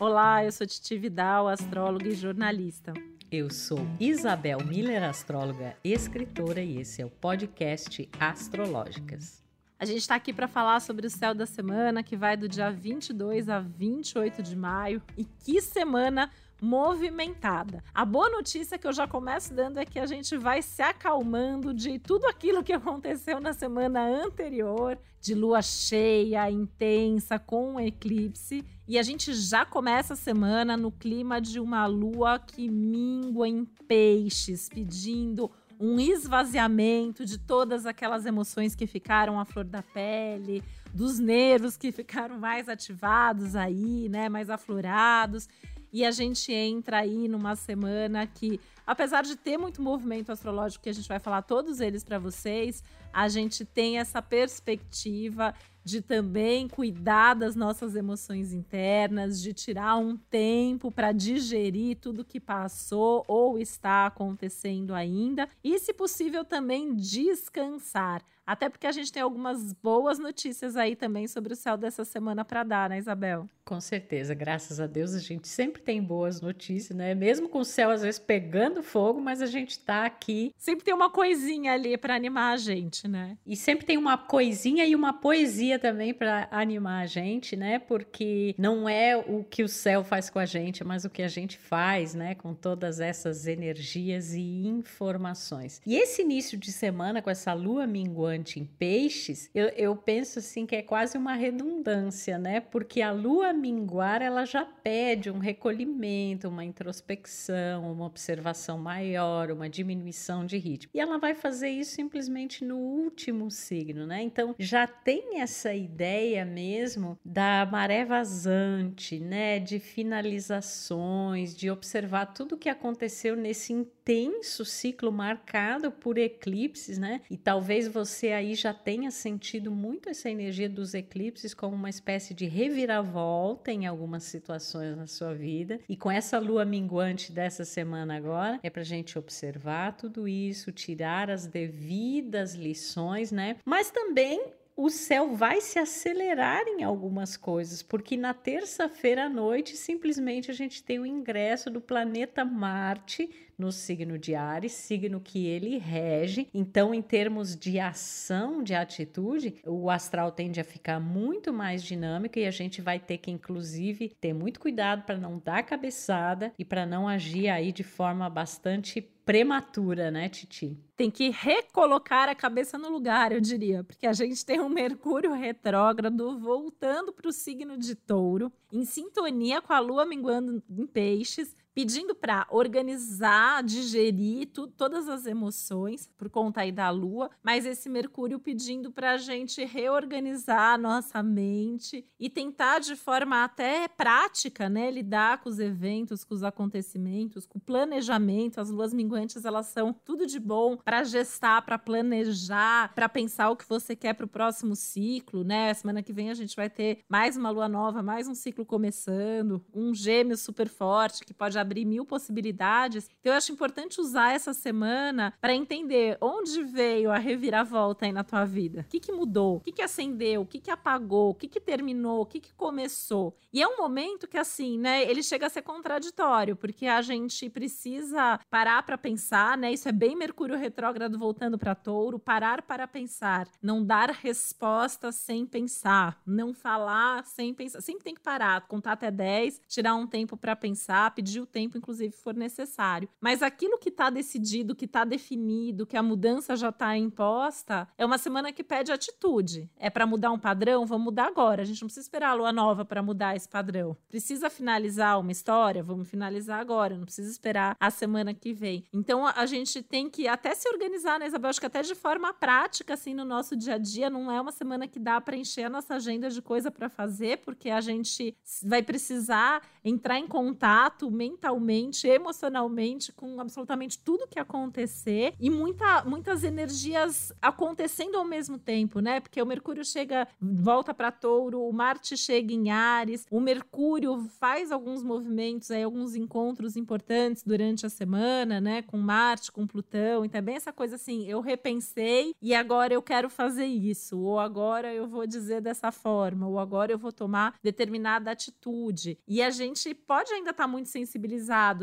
Olá, eu sou Titi Vidal, astróloga e jornalista. Eu sou Isabel Miller, astróloga, escritora, e esse é o podcast Astrológicas. A gente está aqui para falar sobre o céu da semana, que vai do dia 22 a 28 de maio. E que semana movimentada. A boa notícia que eu já começo dando é que a gente vai se acalmando de tudo aquilo que aconteceu na semana anterior, de lua cheia, intensa, com um eclipse. E a gente já começa a semana no clima de uma lua que mingua em peixes, pedindo um esvaziamento de todas aquelas emoções que ficaram à flor da pele, dos nervos que ficaram mais ativados aí, né, mais aflorados. E a gente entra aí numa semana que, apesar de ter muito movimento astrológico, que a gente vai falar todos eles para vocês, a gente tem essa perspectiva de também cuidar das nossas emoções internas, de tirar um tempo para digerir tudo que passou ou está acontecendo ainda e, se possível, também descansar. Até porque a gente tem algumas boas notícias aí também sobre o céu dessa semana para dar, né, Isabel? Com certeza, graças a Deus a gente sempre tem boas notícias, né? Mesmo com o céu às vezes pegando fogo, mas a gente tá aqui. Sempre tem uma coisinha ali para animar a gente, né? E sempre tem uma coisinha e uma poesia também para animar a gente, né? Porque não é o que o céu faz com a gente, mas o que a gente faz, né? Com todas essas energias e informações. E esse início de semana com essa lua minguante em peixes, eu, eu penso assim que é quase uma redundância, né? Porque a lua minguar ela já pede um recolhimento, uma introspecção, uma observação maior, uma diminuição de ritmo. E ela vai fazer isso simplesmente no último signo, né? Então já tem essa ideia mesmo da maré vazante, né? De finalizações, de observar tudo o que aconteceu nesse intenso ciclo marcado por eclipses, né? E talvez você aí já tenha sentido muito essa energia dos eclipses como uma espécie de reviravolta em algumas situações na sua vida. E com essa lua minguante dessa semana agora, é para gente observar tudo isso, tirar as devidas lições, né? Mas também o céu vai se acelerar em algumas coisas, porque na terça-feira à noite simplesmente a gente tem o ingresso do planeta Marte no signo de Ares, signo que ele rege. Então, em termos de ação, de atitude, o astral tende a ficar muito mais dinâmico e a gente vai ter que, inclusive, ter muito cuidado para não dar cabeçada e para não agir aí de forma bastante prematura, né, Titi? Tem que recolocar a cabeça no lugar, eu diria, porque a gente tem um Mercúrio retrógrado voltando para o signo de Touro, em sintonia com a Lua minguando em Peixes, pedindo para organizar, digerir tu, todas as emoções por conta aí da lua, mas esse Mercúrio pedindo para a gente reorganizar a nossa mente e tentar de forma até prática, né, lidar com os eventos, com os acontecimentos, com o planejamento. As luas minguantes elas são tudo de bom para gestar, para planejar, para pensar o que você quer para o próximo ciclo, né? Semana que vem a gente vai ter mais uma lua nova, mais um ciclo começando, um gêmeo super forte que pode abrir mil possibilidades. Então, eu acho importante usar essa semana para entender onde veio a reviravolta aí na tua vida. O que, que mudou? O que, que acendeu? O que, que apagou? O que, que terminou? O que, que começou? E é um momento que, assim, né, ele chega a ser contraditório, porque a gente precisa parar para pensar, né? Isso é bem Mercúrio retrógrado voltando para Touro, parar para pensar, não dar resposta sem pensar, não falar sem pensar. Sempre tem que parar, contar até 10, tirar um tempo para pensar, pedir o tempo inclusive, for necessário. Mas aquilo que está decidido, que está definido, que a mudança já está imposta, é uma semana que pede atitude. É para mudar um padrão? Vamos mudar agora. A gente não precisa esperar a lua nova para mudar esse padrão. Precisa finalizar uma história? Vamos finalizar agora. Não precisa esperar a semana que vem. Então a gente tem que até se organizar, né, Isabel? Acho que até de forma prática, assim, no nosso dia a dia, não é uma semana que dá para encher a nossa agenda de coisa para fazer, porque a gente vai precisar entrar em contato mentalmente mentalmente, emocionalmente, com absolutamente tudo que acontecer e muita, muitas energias acontecendo ao mesmo tempo, né? Porque o Mercúrio chega, volta para Touro, o Marte chega em Ares, o Mercúrio faz alguns movimentos, aí, alguns encontros importantes durante a semana, né? Com Marte, com Plutão, então é bem essa coisa assim, eu repensei e agora eu quero fazer isso, ou agora eu vou dizer dessa forma, ou agora eu vou tomar determinada atitude. E a gente pode ainda estar tá muito sensibilizado,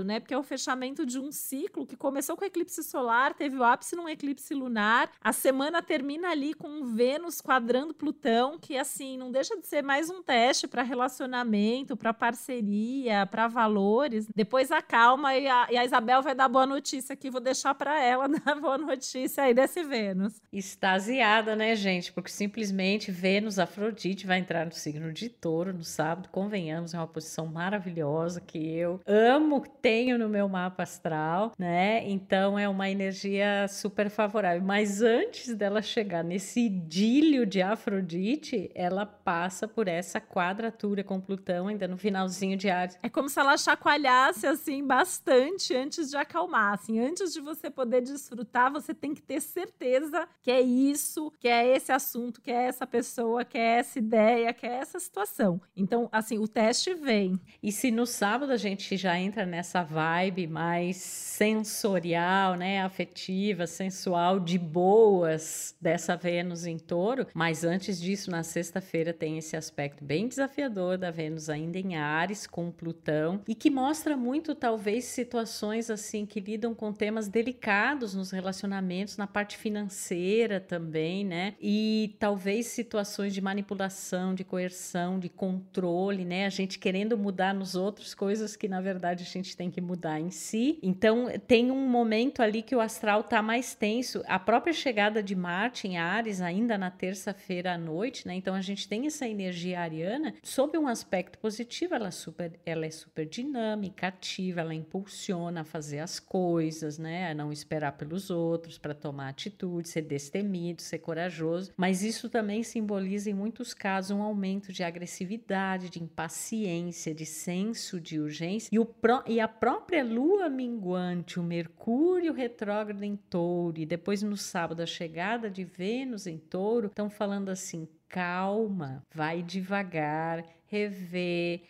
né? Porque é o fechamento de um ciclo que começou com o eclipse solar, teve o ápice num eclipse lunar, a semana termina ali com Vênus quadrando Plutão, que assim, não deixa de ser mais um teste para relacionamento, para parceria, para valores. Depois acalma e a, e a Isabel vai dar boa notícia aqui, vou deixar para ela dar boa notícia aí desse Vênus. Extasiada, né, gente? Porque simplesmente Vênus Afrodite vai entrar no signo de Touro no sábado, convenhamos, é uma posição maravilhosa que eu amo, tenho no meu mapa astral, né? Então é uma energia super favorável. Mas antes dela chegar nesse idílio de Afrodite, ela passa por essa quadratura com Plutão ainda no finalzinho de Ares. É como se ela chacoalhasse assim bastante antes de acalmar, assim, antes de você poder desfrutar, você tem que ter certeza que é isso, que é esse assunto, que é essa pessoa, que é essa ideia, que é essa situação. Então, assim, o teste vem. E se no sábado a gente já entra nessa vibe mais sensorial, né, afetiva, sensual, de boas dessa Vênus em Touro, mas antes disso, na sexta-feira tem esse aspecto bem desafiador da Vênus ainda em Ares com Plutão e que mostra muito talvez situações assim que lidam com temas delicados nos relacionamentos, na parte financeira também, né? E talvez situações de manipulação, de coerção, de controle, né? A gente querendo mudar nos outros coisas que na verdade a gente tem que mudar em si. Então tem um momento ali que o astral tá mais tenso. A própria chegada de Marte em Ares ainda na terça-feira à noite, né? Então a gente tem essa energia ariana sob um aspecto positivo, ela é super, ela é super dinâmica, ativa, ela impulsiona a fazer as coisas, né? A não esperar pelos outros para tomar atitude, ser destemido, ser corajoso. Mas isso também simboliza em muitos casos um aumento de agressividade, de impaciência, de senso de urgência e, o pró e a própria lua minguante, o Mercúrio retrógrado em touro e depois no sábado a chegada de Vênus em touro, estão falando assim: calma, vai devagar, rever,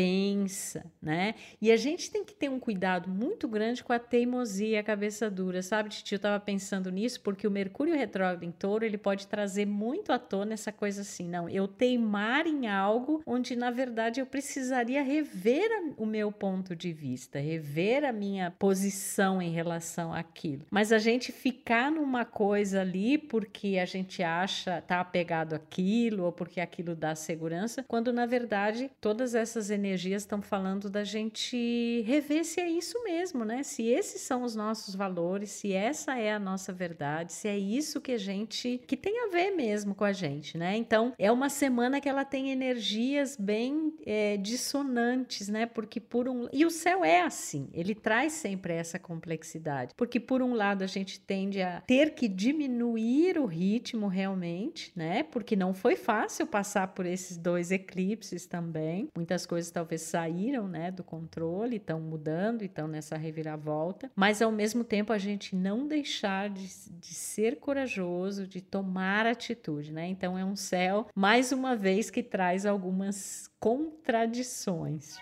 repensa, né? E a gente tem que ter um cuidado muito grande com a teimosia e a cabeça dura, sabe? Tio, eu tava pensando nisso porque o Mercúrio retrógrado em Touro, ele pode trazer muito à tona essa coisa assim, não, eu teimar em algo onde na verdade eu precisaria rever o meu ponto de vista, rever a minha posição em relação àquilo. Mas a gente ficar numa coisa ali porque a gente acha tá apegado àquilo ou porque aquilo dá segurança, quando na verdade todas essas energias estão falando da gente rever se é isso mesmo, né? Se esses são os nossos valores, se essa é a nossa verdade, se é isso que a gente que tem a ver mesmo com a gente, né? Então é uma semana que ela tem energias bem é, dissonantes, né? Porque por um e o céu é assim, ele traz sempre essa complexidade, porque por um lado a gente tende a ter que diminuir o ritmo realmente, né? Porque não foi fácil passar por esses dois eclipses também. Muitas coisas talvez saíram, né, do controle, estão mudando, estão nessa reviravolta, mas ao mesmo tempo a gente não deixar de, de ser corajoso, de tomar atitude, né? Então é um céu, mais uma vez, que traz algumas contradições.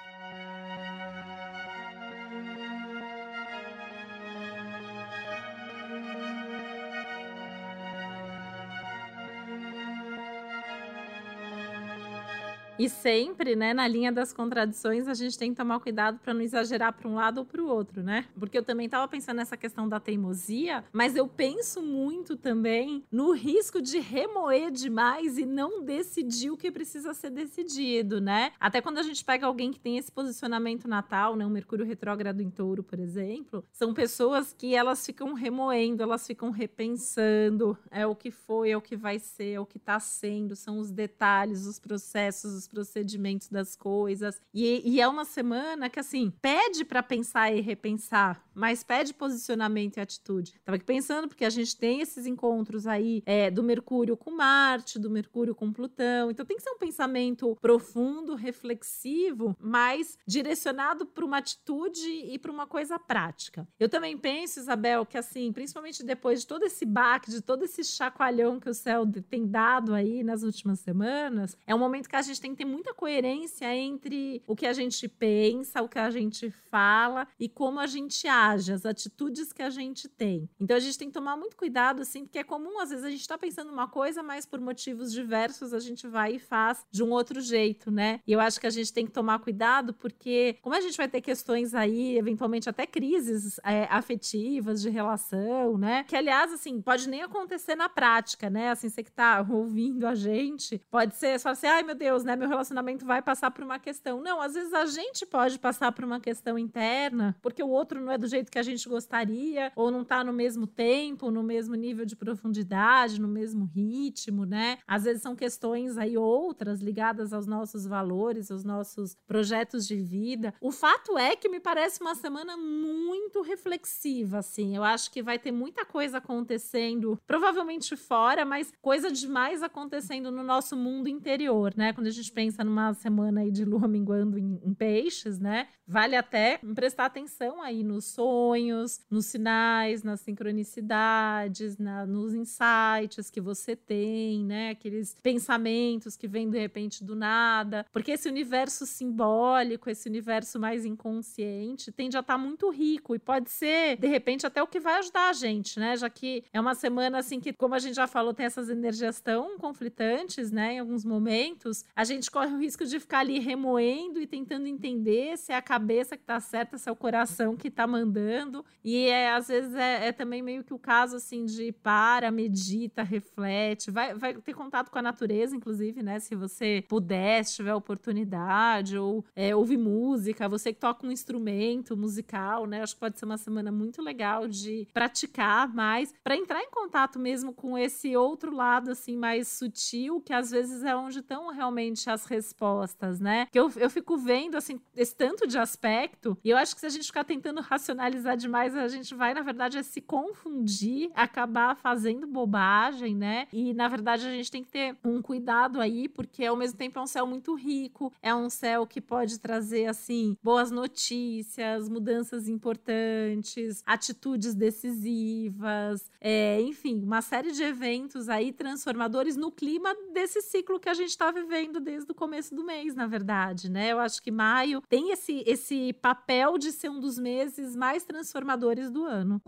E sempre, né, na linha das contradições, a gente tem que tomar cuidado para não exagerar para um lado ou para o outro, né? Porque eu também estava pensando nessa questão da teimosia, mas eu penso muito também no risco de remoer demais e não decidir o que precisa ser decidido, né? Até quando a gente pega alguém que tem esse posicionamento natal, né, o Mercúrio retrógrado em Touro, por exemplo, são pessoas que elas ficam remoendo, elas ficam repensando, é o que foi, é o que vai ser, é o que está sendo, são os detalhes, os processos, os procedimentos das coisas. E, e é uma semana que, assim, pede para pensar e repensar, mas pede posicionamento e atitude. Tava aqui pensando, porque a gente tem esses encontros aí é, do Mercúrio com Marte, do Mercúrio com Plutão. Então tem que ser um pensamento profundo, reflexivo, mas direcionado para uma atitude e para uma coisa prática. Eu também penso, Isabel, que assim, principalmente depois de todo esse baque, de todo esse chacoalhão que o céu tem dado aí nas últimas semanas, é um momento que a gente tem ter muita coerência entre o que a gente pensa, o que a gente fala e como a gente age, as atitudes que a gente tem. Então a gente tem que tomar muito cuidado, assim, porque é comum, às vezes, a gente está pensando uma coisa, mas por motivos diversos a gente vai e faz de um outro jeito, né? E eu acho que a gente tem que tomar cuidado, porque como a gente vai ter questões aí, eventualmente até crises é, afetivas de relação, né? Que, aliás, assim, pode nem acontecer na prática, né? Assim, você que tá ouvindo a gente, pode ser só assim, ai meu Deus, né? Meu relacionamento vai passar por uma questão. Não, às vezes a gente pode passar por uma questão interna, porque o outro não é do jeito que a gente gostaria, ou não tá no mesmo tempo, no mesmo nível de profundidade, no mesmo ritmo, né? Às vezes são questões aí outras ligadas aos nossos valores, aos nossos projetos de vida. O fato é que me parece uma semana muito reflexiva, assim. Eu acho que vai ter muita coisa acontecendo, provavelmente fora, mas coisa demais acontecendo no nosso mundo interior, né? Quando a gente pensa numa semana aí de lua minguando em, em peixes, né? Vale até prestar atenção aí nos sonhos, nos sinais, nas sincronicidades, na, nos insights que você tem, né? Aqueles pensamentos que vêm de repente do nada. Porque esse universo simbólico, esse universo mais inconsciente, tende a estar tá muito rico e pode ser, de repente, até o que vai ajudar a gente, né? Já que é uma semana assim que, como a gente já falou, tem essas energias tão conflitantes, né? Em alguns momentos, a gente corre o risco de ficar ali remoendo e tentando entender se é a cabeça que tá certa, se é o coração que tá mandando. E é, às vezes é, é também meio que o caso assim de para, medita, reflete, vai, vai ter contato com a natureza, inclusive, né? Se você puder, se tiver oportunidade, ou é, ouvir música, você que toca um instrumento musical, né? Acho que pode ser uma semana muito legal de praticar mais, para entrar em contato mesmo com esse outro lado, assim, mais sutil, que às vezes é onde estão realmente as respostas, né? Que eu, eu fico vendo, assim, esse tanto de aspecto, e eu acho que se a gente ficar tentando racionalizar demais, a gente vai, na verdade, é se confundir, acabar fazendo bobagem, né? E, na verdade, a gente tem que ter um cuidado aí, porque ao mesmo tempo é um céu muito rico, é um céu que pode trazer, assim, boas notícias, mudanças importantes, atitudes decisivas, é, enfim, uma série de eventos aí transformadores no clima desse ciclo que a gente está vivendo desde o começo do mês, na verdade, né? Eu acho que maio tem esse, esse papel de ser um dos meses mais transformadores do ano.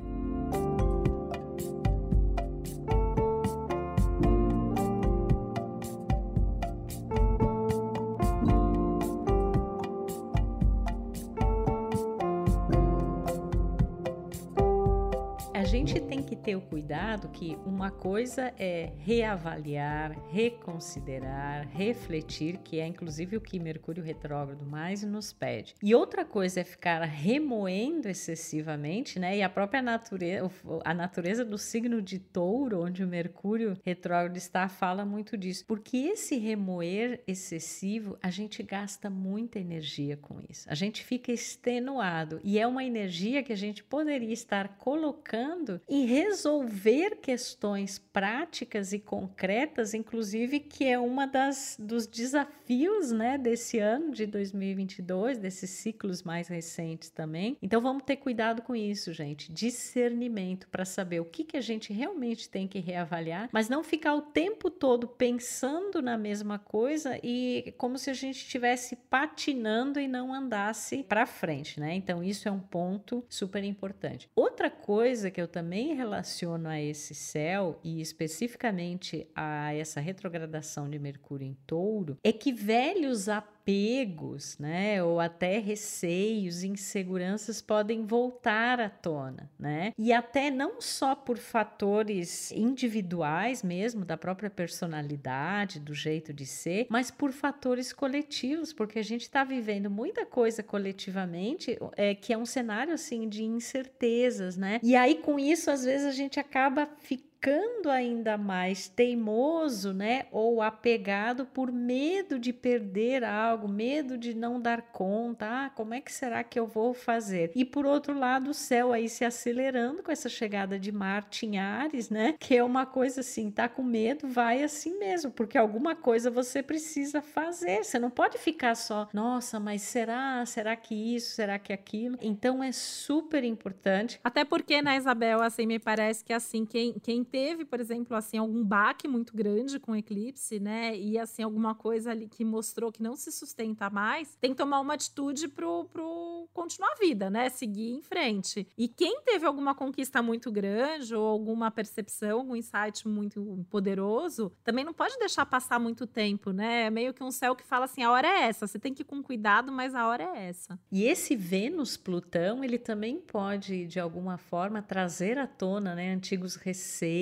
Gente tem que ter o cuidado que uma coisa é reavaliar, reconsiderar, refletir, que é inclusive o que Mercúrio retrógrado mais nos pede. E outra coisa é ficar remoendo excessivamente, né? E a própria natureza, a natureza do signo de Touro, onde o Mercúrio retrógrado está, fala muito disso. Porque esse remoer excessivo, a gente gasta muita energia com isso. A gente fica extenuado e é uma energia que a gente poderia estar colocando e resolver questões práticas e concretas, inclusive que é uma das dos desafios, né, desse ano de 2022, desses ciclos mais recentes também. Então vamos ter cuidado com isso, gente, discernimento para saber o que que a gente realmente tem que reavaliar, mas não ficar o tempo todo pensando na mesma coisa e como se a gente estivesse patinando e não andasse para frente, né? Então isso é um ponto super importante. Outra coisa que eu também relaciono a esse céu e especificamente a essa retrogradação de Mercúrio em Touro é que velhos apegos, né, ou até receios, inseguranças podem voltar à tona, né? E até não só por fatores individuais mesmo, da própria personalidade, do jeito de ser, mas por fatores coletivos, porque a gente está vivendo muita coisa coletivamente, é, que é um cenário assim de incertezas, né? E aí com isso às vezes a gente acaba ficando ficando ainda mais teimoso, né, ou apegado por medo de perder algo, medo de não dar conta. Ah, como é que será que eu vou fazer? E por outro lado, o céu aí se acelerando com essa chegada de Marte em Ares, né? Que é uma coisa assim, tá com medo, vai assim mesmo, porque alguma coisa você precisa fazer. Você não pode ficar só, nossa, mas será? Será que isso? Será que aquilo? Então é super importante. Até porque, né, Isabel, assim, me parece que assim, quem, quem teve, por exemplo, assim, algum baque muito grande com o eclipse, né, e assim, alguma coisa ali que mostrou que não se sustenta mais, tem que tomar uma atitude pro, pro continuar a vida, né, seguir em frente. E quem teve alguma conquista muito grande ou alguma percepção, algum insight muito poderoso, também não pode deixar passar muito tempo, né? É meio que um céu que fala assim, a hora é essa, você tem que ir com cuidado, mas a hora é essa. E esse Vênus-Plutão, ele também pode, de alguma forma, trazer à tona, né, antigos receios,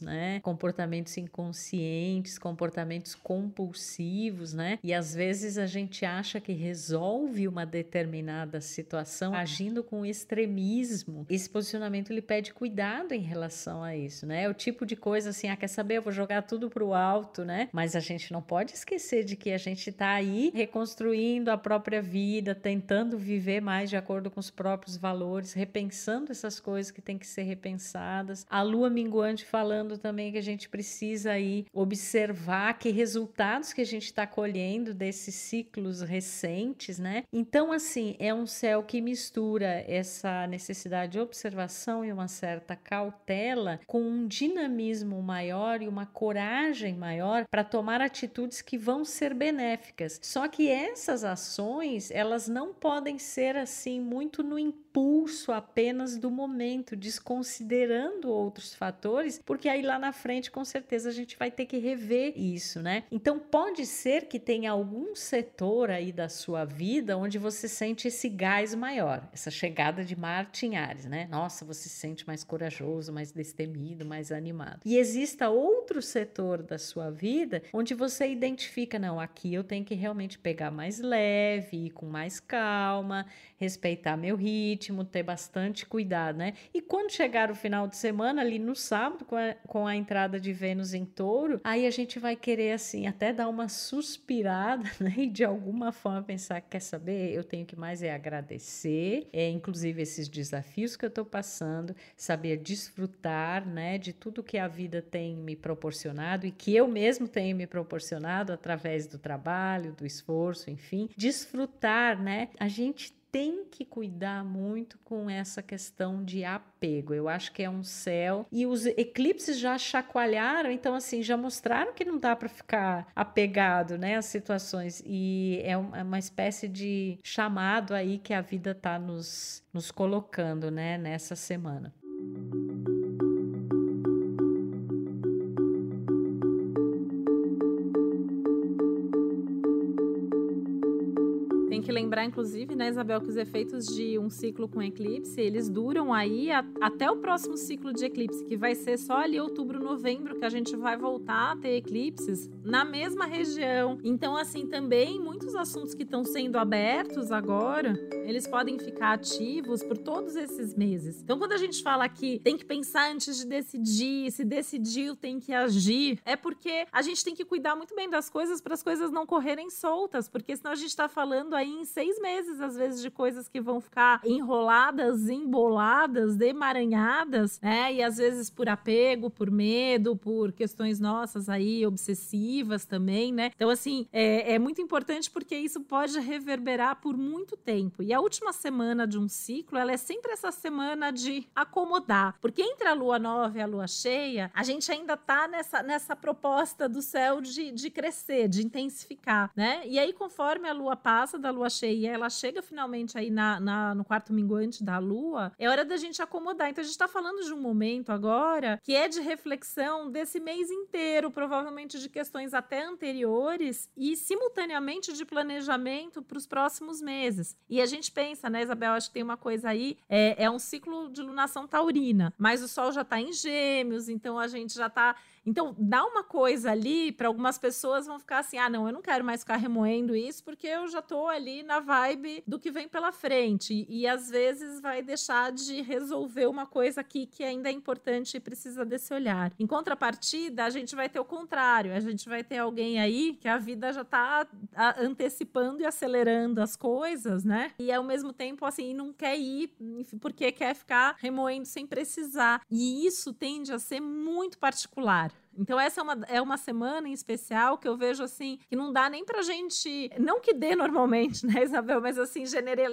né, comportamentos inconscientes, comportamentos compulsivos, né? E às vezes a gente acha que resolve uma determinada situação agindo com extremismo. Esse posicionamento ele pede cuidado em relação a isso, né? É o tipo de coisa assim, ah, quer saber, eu vou jogar tudo pro alto, né? Mas a gente não pode esquecer de que a gente tá aí reconstruindo a própria vida, tentando viver mais de acordo com os próprios valores, repensando essas coisas que têm que ser repensadas. A lua minguante falando também que a gente precisa aí observar que resultados que a gente está colhendo desses ciclos recentes, né? Então, assim, é um céu que mistura essa necessidade de observação e uma certa cautela com um dinamismo maior e uma coragem maior para tomar atitudes que vão ser benéficas. Só que essas ações, elas não podem ser assim muito no impulso apenas do momento, desconsiderando outros fatores, porque aí lá na frente com certeza a gente vai ter que rever isso, né? Então pode ser que tenha algum setor aí da sua vida onde você sente esse gás maior, essa chegada de Marte em Ares, né? Nossa, você se sente mais corajoso, mais destemido, mais animado. E exista outro setor da sua vida onde você identifica, não, aqui eu tenho que realmente pegar mais leve, ir com mais calma, respeitar meu ritmo, ter bastante cuidado, né? E quando chegar o final de semana, ali no sábado, com a, com a entrada de Vênus em touro, aí a gente vai querer, assim, até dar uma suspirada, né? E de alguma forma pensar, quer saber, eu tenho que mais é agradecer, é, inclusive esses desafios que eu estou passando, saber desfrutar, né? De tudo que a vida tem me proporcionado e que eu mesmo tenho me proporcionado através do trabalho, do esforço, enfim. Desfrutar, né? A gente tem que cuidar muito com essa questão de apego. Eu acho que é um céu e os eclipses já chacoalharam, então assim já mostraram que não dá para ficar apegado, né, às situações e é, é uma espécie de chamado aí que a vida está nos nos colocando, né, nessa semana. Lembrar, inclusive, né, Isabel, que os efeitos de um ciclo com eclipse, eles duram aí a, até o próximo ciclo de eclipse, que vai ser só ali outubro, novembro, que a gente vai voltar a ter eclipses na mesma região. Então, assim, também muitos assuntos que estão sendo abertos agora, eles podem ficar ativos por todos esses meses. Então, quando a gente fala que tem que pensar antes de decidir, se decidiu, tem que agir, é porque a gente tem que cuidar muito bem das coisas para as coisas não correrem soltas, porque senão a gente está falando aí em seis meses, às vezes, de coisas que vão ficar enroladas, emboladas, demaranhadas, né? E às vezes por apego, por medo, por questões nossas aí, obsessivas também, né? Então, assim, é, é muito importante porque isso pode reverberar por muito tempo. E a última semana de um ciclo, ela é sempre essa semana de acomodar. Porque entre a lua nova e a lua cheia, a gente ainda tá nessa, nessa proposta do céu de, de crescer, de intensificar, né? E aí, conforme a lua passa da lua lua e ela chega finalmente aí na, na, no quarto minguante da lua, é hora da gente acomodar. Então a gente tá falando de um momento agora que é de reflexão desse mês inteiro, provavelmente de questões até anteriores e simultaneamente de planejamento para os próximos meses. E a gente pensa, né, Isabel? Acho que tem uma coisa aí, é, é um ciclo de lunação taurina, mas o Sol já tá em Gêmeos, então a gente já tá Então, dá uma coisa ali, para algumas pessoas vão ficar assim: ah, não, eu não quero mais ficar remoendo isso, porque eu já tô ali na vibe do que vem pela frente. E, às vezes vai deixar de resolver uma coisa aqui que ainda é importante e precisa desse olhar. Em contrapartida, a gente vai ter o contrário, a gente vai ter alguém aí que a vida já tá antecipando e acelerando as coisas, né? E ao mesmo tempo, assim, não quer ir porque quer ficar remoendo sem precisar. E isso tende a ser muito particular. Então, essa é uma, é uma semana em especial que eu vejo assim, que não dá nem pra gente. Não que dê normalmente, né, Isabel? Mas assim,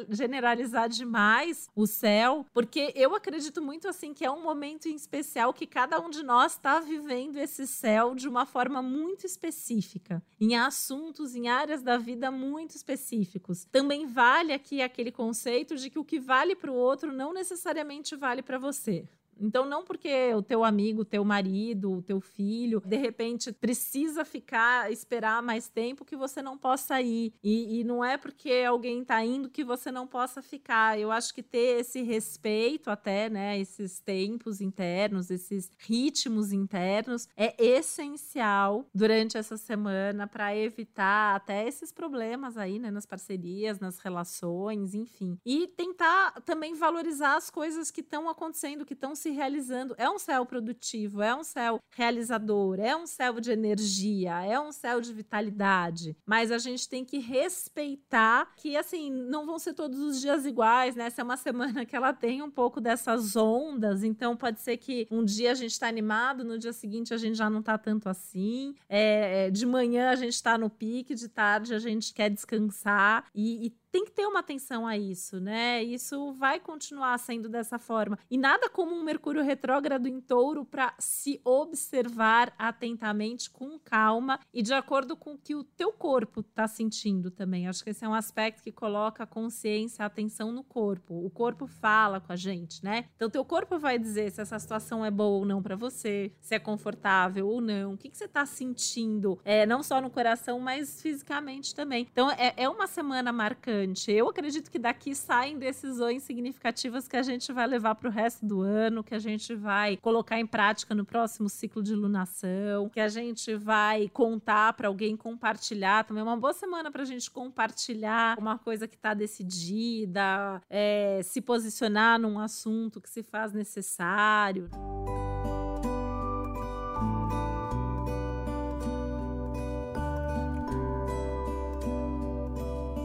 generalizar demais o céu, porque eu acredito muito assim que é um momento em especial que cada um de nós está vivendo esse céu de uma forma muito específica, em assuntos, em áreas da vida muito específicos. Também vale aqui aquele conceito de que o que vale para o outro não necessariamente vale para você. Então, não porque o teu amigo, o teu marido, o teu filho, de repente precisa ficar, esperar mais tempo que você não possa ir. E, e não é porque alguém está indo que você não possa ficar. Eu acho que ter esse respeito até, né, esses tempos internos, esses ritmos internos, é essencial durante essa semana para evitar até esses problemas aí, né, nas parcerias, nas relações, enfim. E tentar também valorizar as coisas que estão acontecendo, que estão se realizando. É um céu produtivo, é um céu realizador, é um céu de energia, é um céu de vitalidade. Mas a gente tem que respeitar que, assim, não vão ser todos os dias iguais, né? Essa é uma semana que ela tem um pouco dessas ondas, então pode ser que um dia a gente está animado, no dia seguinte a gente já não está tanto assim. É, de manhã a gente está no pique, de tarde a gente quer descansar e, e tem que ter uma atenção a isso, né? Isso vai continuar sendo dessa forma. E nada como um Mercúrio retrógrado em touro para se observar atentamente, com calma e de acordo com o que o teu corpo está sentindo também. Acho que esse é um aspecto que coloca a consciência, a atenção no corpo. O corpo fala com a gente, né? Então, teu corpo vai dizer se essa situação é boa ou não para você, se é confortável ou não, o que, que você está sentindo, é, não só no coração, mas fisicamente também. Então, é, é uma semana marcante importante. Eu acredito que daqui saem decisões significativas que a gente vai levar para o resto do ano, que a gente vai colocar em prática no próximo ciclo de lunação, que a gente vai contar para alguém compartilhar. Também é uma boa semana para a gente compartilhar uma coisa que está decidida, é, se posicionar num assunto que se faz necessário.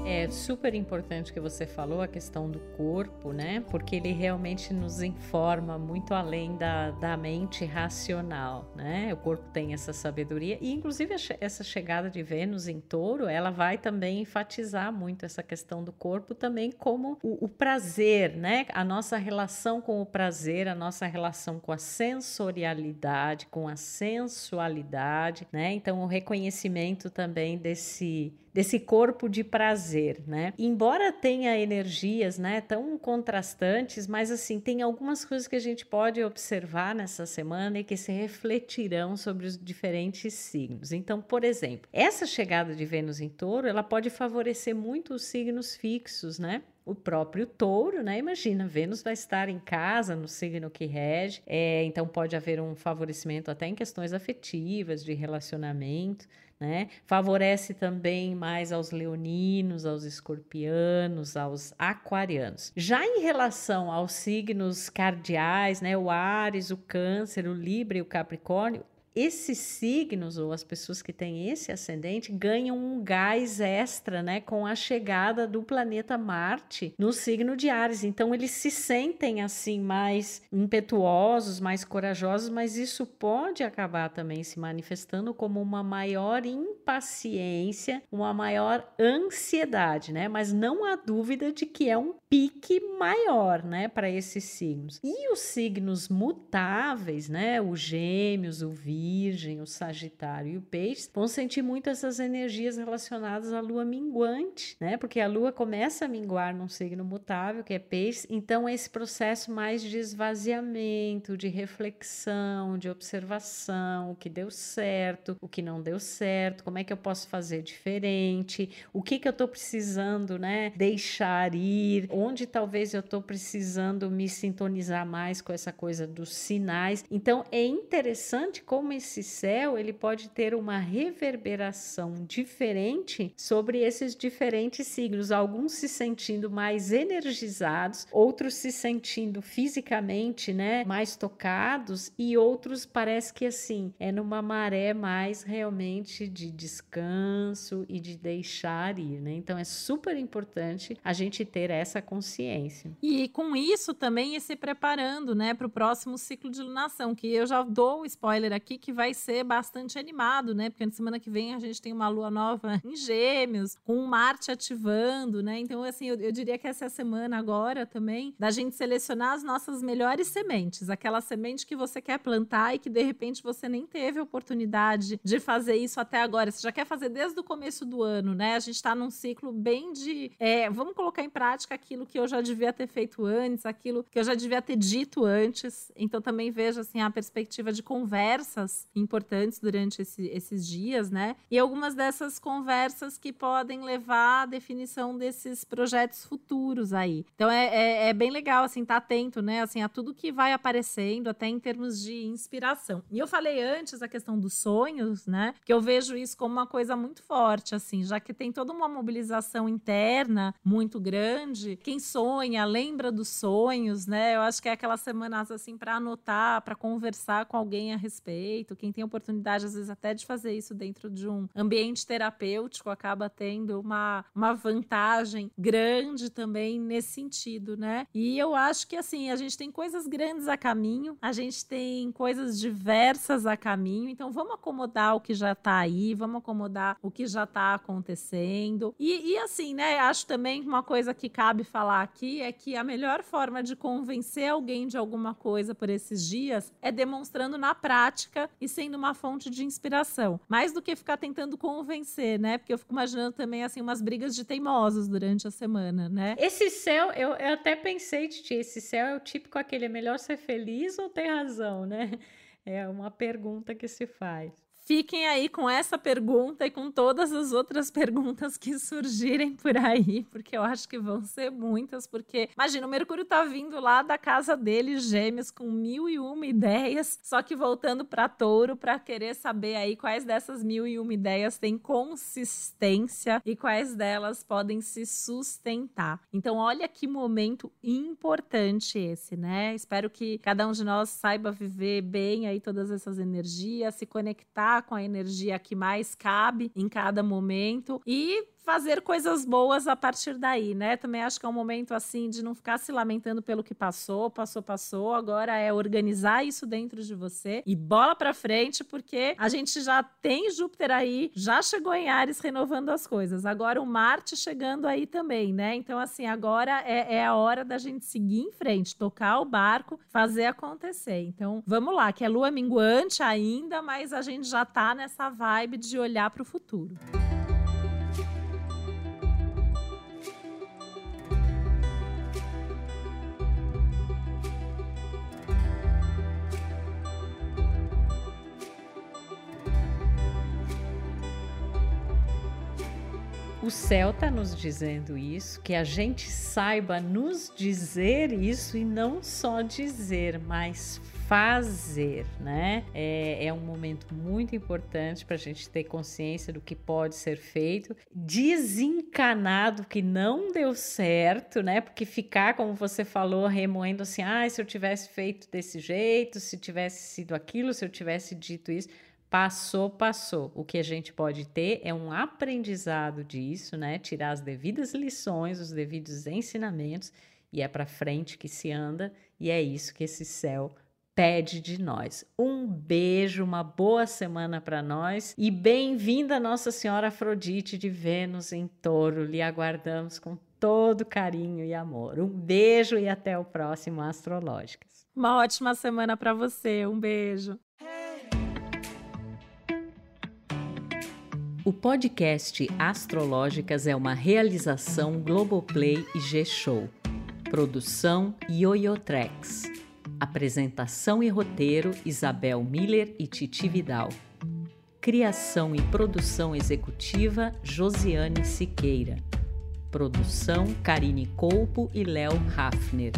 É super importante que você falou a questão do corpo, né? Porque ele realmente nos informa muito além da, da mente racional, né? O corpo tem essa sabedoria e, inclusive, essa chegada de Vênus em Touro, ela vai também enfatizar muito essa questão do corpo também como o, o prazer, né? A nossa relação com o prazer, a nossa relação com a sensorialidade, com a sensualidade, né? Então, o reconhecimento também desse desse corpo de prazer, né? Embora tenha energias, né, tão contrastantes, mas assim, tem algumas coisas que a gente pode observar nessa semana e que se refletirão sobre os diferentes signos. Então, por exemplo, essa chegada de Vênus em Touro, ela pode favorecer muito os signos fixos, né? O próprio touro, né? Imagina, Vênus vai estar em casa, no signo que rege, é, então pode haver um favorecimento até em questões afetivas, de relacionamento né? Favorece também mais aos leoninos, aos escorpianos, aos aquarianos. Já em relação aos signos cardeais, né, o Ares, o Câncer, o Libra e o Capricórnio, esses signos ou as pessoas que têm esse ascendente ganham um gás extra, né, com a chegada do planeta Marte no signo de Ares. Então eles se sentem assim mais impetuosos, mais corajosos, mas isso pode acabar também se manifestando como uma maior impaciência, uma maior ansiedade, né? Mas não há dúvida de que é um pique maior, né, para esses signos. E os signos mutáveis, né, o Gêmeos, o Virgem, o Sagitário e o Peixe, vão sentir muito essas energias relacionadas à lua minguante, né? Porque a lua começa a minguar num signo mutável, que é Peixe, então é esse processo mais de esvaziamento, de reflexão, de observação, o que deu certo, o que não deu certo, como é que eu posso fazer diferente, o que que eu estou precisando, né, deixar ir, onde talvez eu estou precisando me sintonizar mais com essa coisa dos sinais. Então é interessante como esse céu ele pode ter uma reverberação diferente sobre esses diferentes signos, alguns se sentindo mais energizados, outros se sentindo fisicamente, né, mais tocados e outros parece que assim, é numa maré mais realmente de descanso e de deixar ir, né? Então é super importante a gente ter essa consciência. E com isso também ir se preparando, né, para o próximo ciclo de lunação, que eu já dou o spoiler aqui que vai ser bastante animado, né? Porque na semana que vem a gente tem uma lua nova em Gêmeos, com Marte ativando, né? Então, assim, eu, eu diria que essa é a semana agora também da gente selecionar as nossas melhores sementes, aquela semente que você quer plantar e que de repente você nem teve oportunidade de fazer isso até agora. Você já quer fazer desde o começo do ano, né? A gente está num ciclo bem de. É, vamos colocar em prática aquilo que eu já devia ter feito antes, aquilo que eu já devia ter dito antes. Então, também vejo, assim, a perspectiva de importantes durante esse, esses dias, né? E algumas dessas conversas que podem levar à definição desses projetos futuros aí. Então, é, é, é bem legal, assim, estar tá atento, né? Assim, a tudo que vai aparecendo, até em termos de inspiração. E eu falei antes a questão dos sonhos, né? Que eu vejo isso como uma coisa muito forte, assim, já que tem toda uma mobilização interna muito grande. Quem sonha, lembra dos sonhos, né? Eu acho que é aquelas semanas assim para anotar, para conversar com alguém a respeito. Quem tem oportunidade às vezes até de fazer isso dentro de um ambiente terapêutico acaba tendo uma, uma vantagem grande também nesse sentido, né? E eu acho que assim, a gente tem coisas grandes a caminho, a gente tem coisas diversas a caminho, então vamos acomodar o que já tá aí, vamos acomodar o que já tá acontecendo. E, e assim, né? Acho também uma coisa que cabe falar aqui é que a melhor forma de convencer alguém de alguma coisa por esses dias é demonstrando na prática e sendo uma fonte de inspiração. Mais do que ficar tentando convencer, né? Porque eu fico imaginando também, assim, umas brigas de teimosos durante a semana, né? Esse céu, eu, eu até pensei, Titi, esse céu é o típico aquele, é melhor ser feliz ou ter razão, né? É uma pergunta que se faz. Fiquem aí com essa pergunta e com todas as outras perguntas que surgirem por aí, porque eu acho que vão ser muitas. Porque, imagina, o Mercúrio tá vindo lá da casa dele, Gêmeos, com mil e uma ideias, só que voltando para Touro para querer saber aí quais dessas mil e uma ideias têm consistência e quais delas podem se sustentar. Então, olha que momento importante esse, né? Espero que cada um de nós saiba viver bem aí todas essas energias, se conectar com a energia que mais cabe em cada momento. E fazer coisas boas a partir daí, né? Também acho que é um momento assim de não ficar se lamentando pelo que passou, passou, passou. Agora é organizar isso dentro de você e bola para frente, porque a gente já tem Júpiter aí, já chegou em Ares renovando as coisas. Agora o Marte chegando aí também, né? Então, assim, agora é, é a hora da gente seguir em frente, tocar o barco, fazer acontecer. Então, vamos lá, que é lua minguante ainda, mas a gente já tá nessa vibe de olhar para o futuro. O céu está nos dizendo isso, que a gente saiba nos dizer isso e não só dizer, mas fazer, né? É, é um momento muito importante para a gente ter consciência do que pode ser feito, desencanado que não deu certo, né? Porque ficar, como você falou, remoendo assim, ah, se eu tivesse feito desse jeito, se tivesse sido aquilo, se eu tivesse dito isso Passou, passou. O que a gente pode ter é um aprendizado disso, né? Tirar as devidas lições, os devidos ensinamentos e é para frente que se anda e é isso que esse céu pede de nós. Um beijo, uma boa semana para nós e bem-vinda Nossa Senhora Afrodite de Vênus em Touro. Lhe aguardamos com todo carinho e amor. Um beijo e até o próximo Astrológicas. Uma ótima semana para você. Um beijo. O podcast Astrológicas é uma realização Globoplay e G-Show. Produção Yoyotrex. Apresentação e roteiro Isabel Miller e Titi Vidal. Criação e produção executiva Josiane Siqueira. Produção Karine Colpo e Léo Hafner.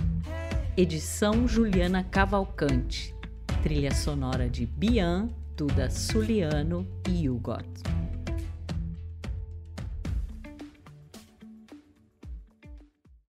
Edição Juliana Cavalcante. Trilha sonora de Bian Duda Suliano e Hugot.